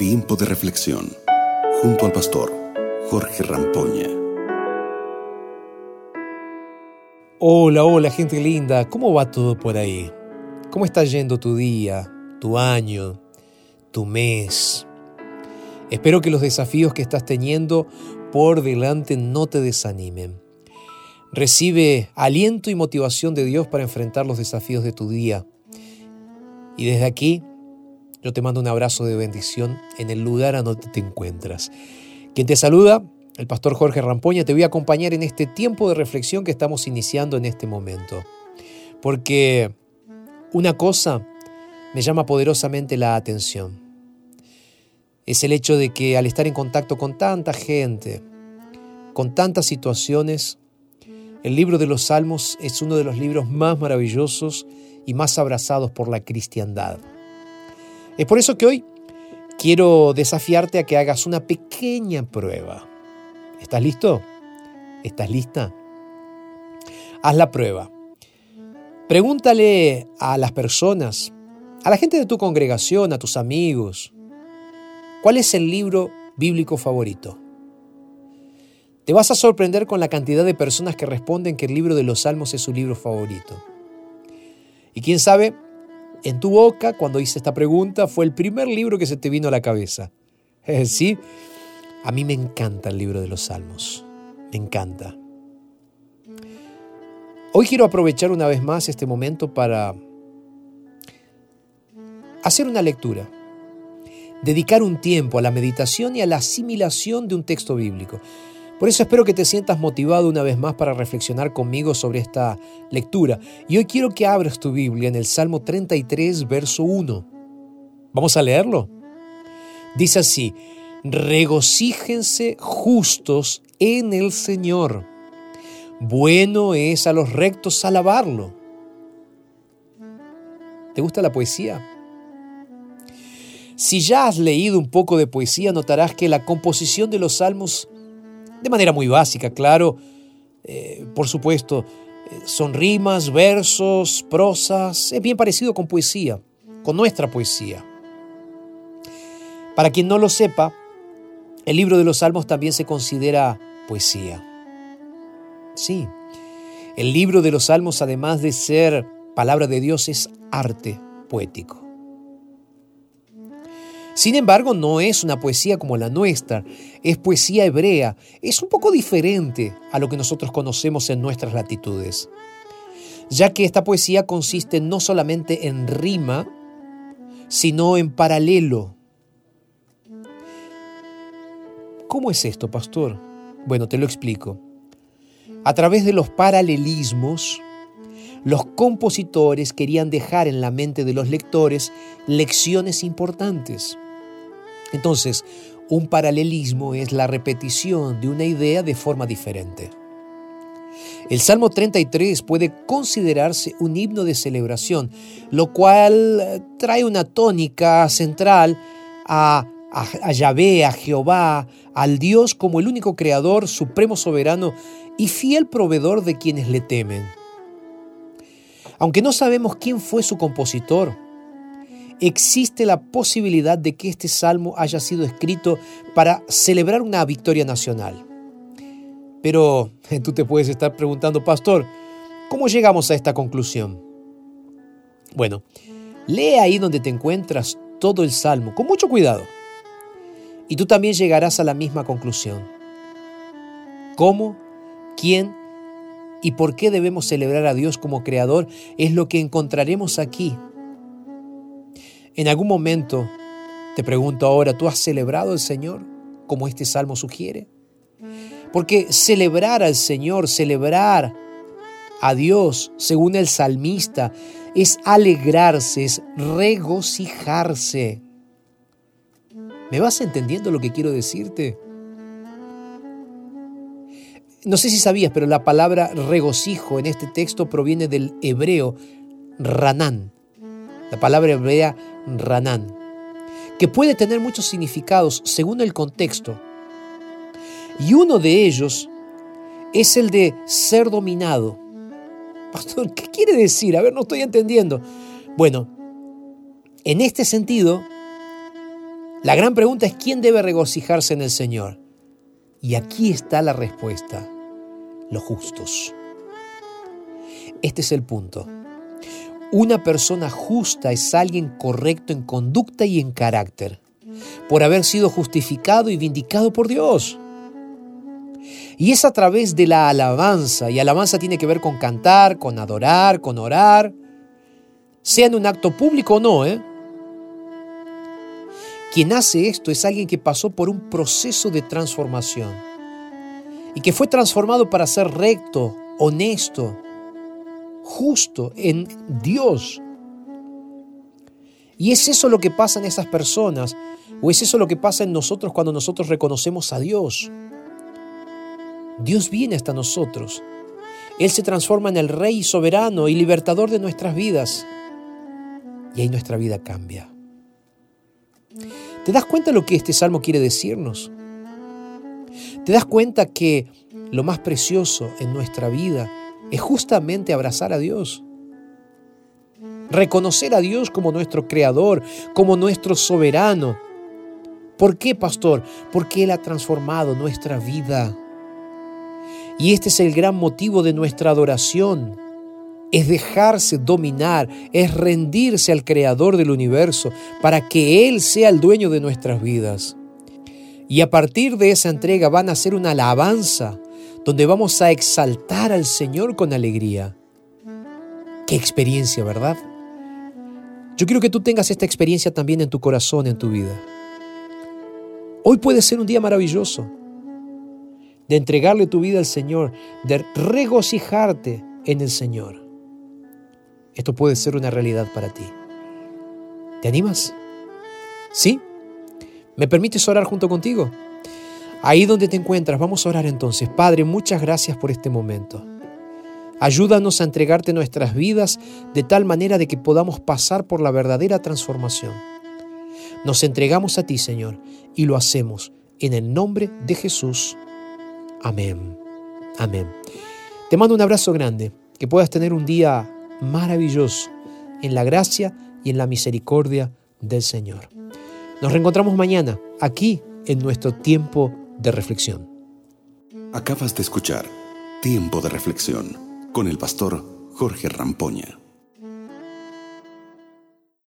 Tiempo de reflexión junto al pastor Jorge Rampoña. Hola, hola gente linda, ¿cómo va todo por ahí? ¿Cómo está yendo tu día, tu año, tu mes? Espero que los desafíos que estás teniendo por delante no te desanimen. Recibe aliento y motivación de Dios para enfrentar los desafíos de tu día. Y desde aquí, yo te mando un abrazo de bendición en el lugar a donde te encuentras. Quien te saluda, el pastor Jorge Rampoña, te voy a acompañar en este tiempo de reflexión que estamos iniciando en este momento. Porque una cosa me llama poderosamente la atención. Es el hecho de que al estar en contacto con tanta gente, con tantas situaciones, el libro de los Salmos es uno de los libros más maravillosos y más abrazados por la cristiandad. Es por eso que hoy quiero desafiarte a que hagas una pequeña prueba. ¿Estás listo? ¿Estás lista? Haz la prueba. Pregúntale a las personas, a la gente de tu congregación, a tus amigos, ¿cuál es el libro bíblico favorito? Te vas a sorprender con la cantidad de personas que responden que el libro de los Salmos es su libro favorito. Y quién sabe, en tu boca, cuando hice esta pregunta, fue el primer libro que se te vino a la cabeza. Sí, a mí me encanta el libro de los Salmos. Me encanta. Hoy quiero aprovechar una vez más este momento para hacer una lectura, dedicar un tiempo a la meditación y a la asimilación de un texto bíblico. Por eso espero que te sientas motivado una vez más para reflexionar conmigo sobre esta lectura. Y hoy quiero que abras tu Biblia en el Salmo 33, verso 1. Vamos a leerlo. Dice así, regocíjense justos en el Señor. Bueno es a los rectos alabarlo. ¿Te gusta la poesía? Si ya has leído un poco de poesía, notarás que la composición de los salmos de manera muy básica, claro. Eh, por supuesto, eh, son rimas, versos, prosas, es bien parecido con poesía, con nuestra poesía. Para quien no lo sepa, el libro de los Salmos también se considera poesía. Sí, el libro de los Salmos, además de ser palabra de Dios, es arte poético. Sin embargo, no es una poesía como la nuestra, es poesía hebrea, es un poco diferente a lo que nosotros conocemos en nuestras latitudes, ya que esta poesía consiste no solamente en rima, sino en paralelo. ¿Cómo es esto, pastor? Bueno, te lo explico. A través de los paralelismos, los compositores querían dejar en la mente de los lectores lecciones importantes. Entonces, un paralelismo es la repetición de una idea de forma diferente. El Salmo 33 puede considerarse un himno de celebración, lo cual eh, trae una tónica central a, a, Yahvé, a Jehová, al Dios como el único creador, supremo soberano y fiel proveedor de quienes le temen. Aunque no sabemos quién fue su compositor, existe la posibilidad de que este salmo haya sido escrito para celebrar una victoria nacional. Pero tú te puedes estar preguntando, pastor, ¿cómo llegamos a esta conclusión? Bueno, lee ahí donde te encuentras todo el salmo, con mucho cuidado. Y tú también llegarás a la misma conclusión. ¿Cómo? ¿Quién? ¿Y por qué debemos celebrar a Dios como Creador? Es lo que encontraremos aquí en algún momento, te pregunto ahora, ¿tú has celebrado al Señor como este salmo sugiere? Porque celebrar al Señor, celebrar a Dios, según el salmista, es alegrarse, es regocijarse. ¿Me vas entendiendo lo que quiero decirte? No sé si sabías, pero la palabra regocijo en este texto proviene del hebreo ranán, la palabra hebrea ranán, que puede tener muchos significados según el contexto. Y uno de ellos es el de ser dominado. Pastor, ¿qué quiere decir? A ver, no estoy entendiendo. Bueno, en este sentido, La gran pregunta es quién debe regocijarse en el Señor. Y aquí está la respuesta, los justos. Este es el punto. Una persona justa es alguien correcto en conducta y en carácter, por haber sido justificado y vindicado por Dios. Y es a través de la alabanza, y alabanza tiene que ver con cantar, con adorar, con orar, sea en un acto público o no, ¿eh? Quien hace esto es alguien que pasó por un proceso de transformación y que fue transformado para ser recto, honesto, justo en Dios. Y es eso lo que pasa en esas personas, o es eso lo que pasa en nosotros cuando nosotros reconocemos a Dios. Dios viene hasta nosotros. Él se transforma en el Rey soberano y libertador de nuestras vidas. Y ahí nuestra vida cambia. ¿Te das cuenta lo que este salmo quiere decirnos? ¿Te das cuenta que lo más precioso en nuestra vida es justamente abrazar a Dios? Reconocer a Dios como nuestro creador, como nuestro soberano. ¿Por qué, pastor? Porque Él ha transformado nuestra vida. Y este es el gran motivo de nuestra adoración. Es dejarse dominar, es rendirse al Creador del universo para que Él sea el dueño de nuestras vidas. Y a partir de esa entrega van a ser una alabanza donde vamos a exaltar al Señor con alegría. Qué experiencia, ¿verdad? Yo quiero que tú tengas esta experiencia también en tu corazón, en tu vida. Hoy puede ser un día maravilloso de entregarle tu vida al Señor, de regocijarte en el Señor. Esto puede ser una realidad para ti. ¿Te animas? ¿Sí? ¿Me permites orar junto contigo? Ahí donde te encuentras, vamos a orar entonces. Padre, muchas gracias por este momento. Ayúdanos a entregarte nuestras vidas de tal manera de que podamos pasar por la verdadera transformación. Nos entregamos a ti, Señor, y lo hacemos en el nombre de Jesús. Amén. Amén. Te mando un abrazo grande, que puedas tener un día maravilloso en la gracia y en la misericordia del Señor. Nos reencontramos mañana aquí en nuestro tiempo de reflexión. Acabas de escuchar Tiempo de Reflexión con el pastor Jorge Rampoña.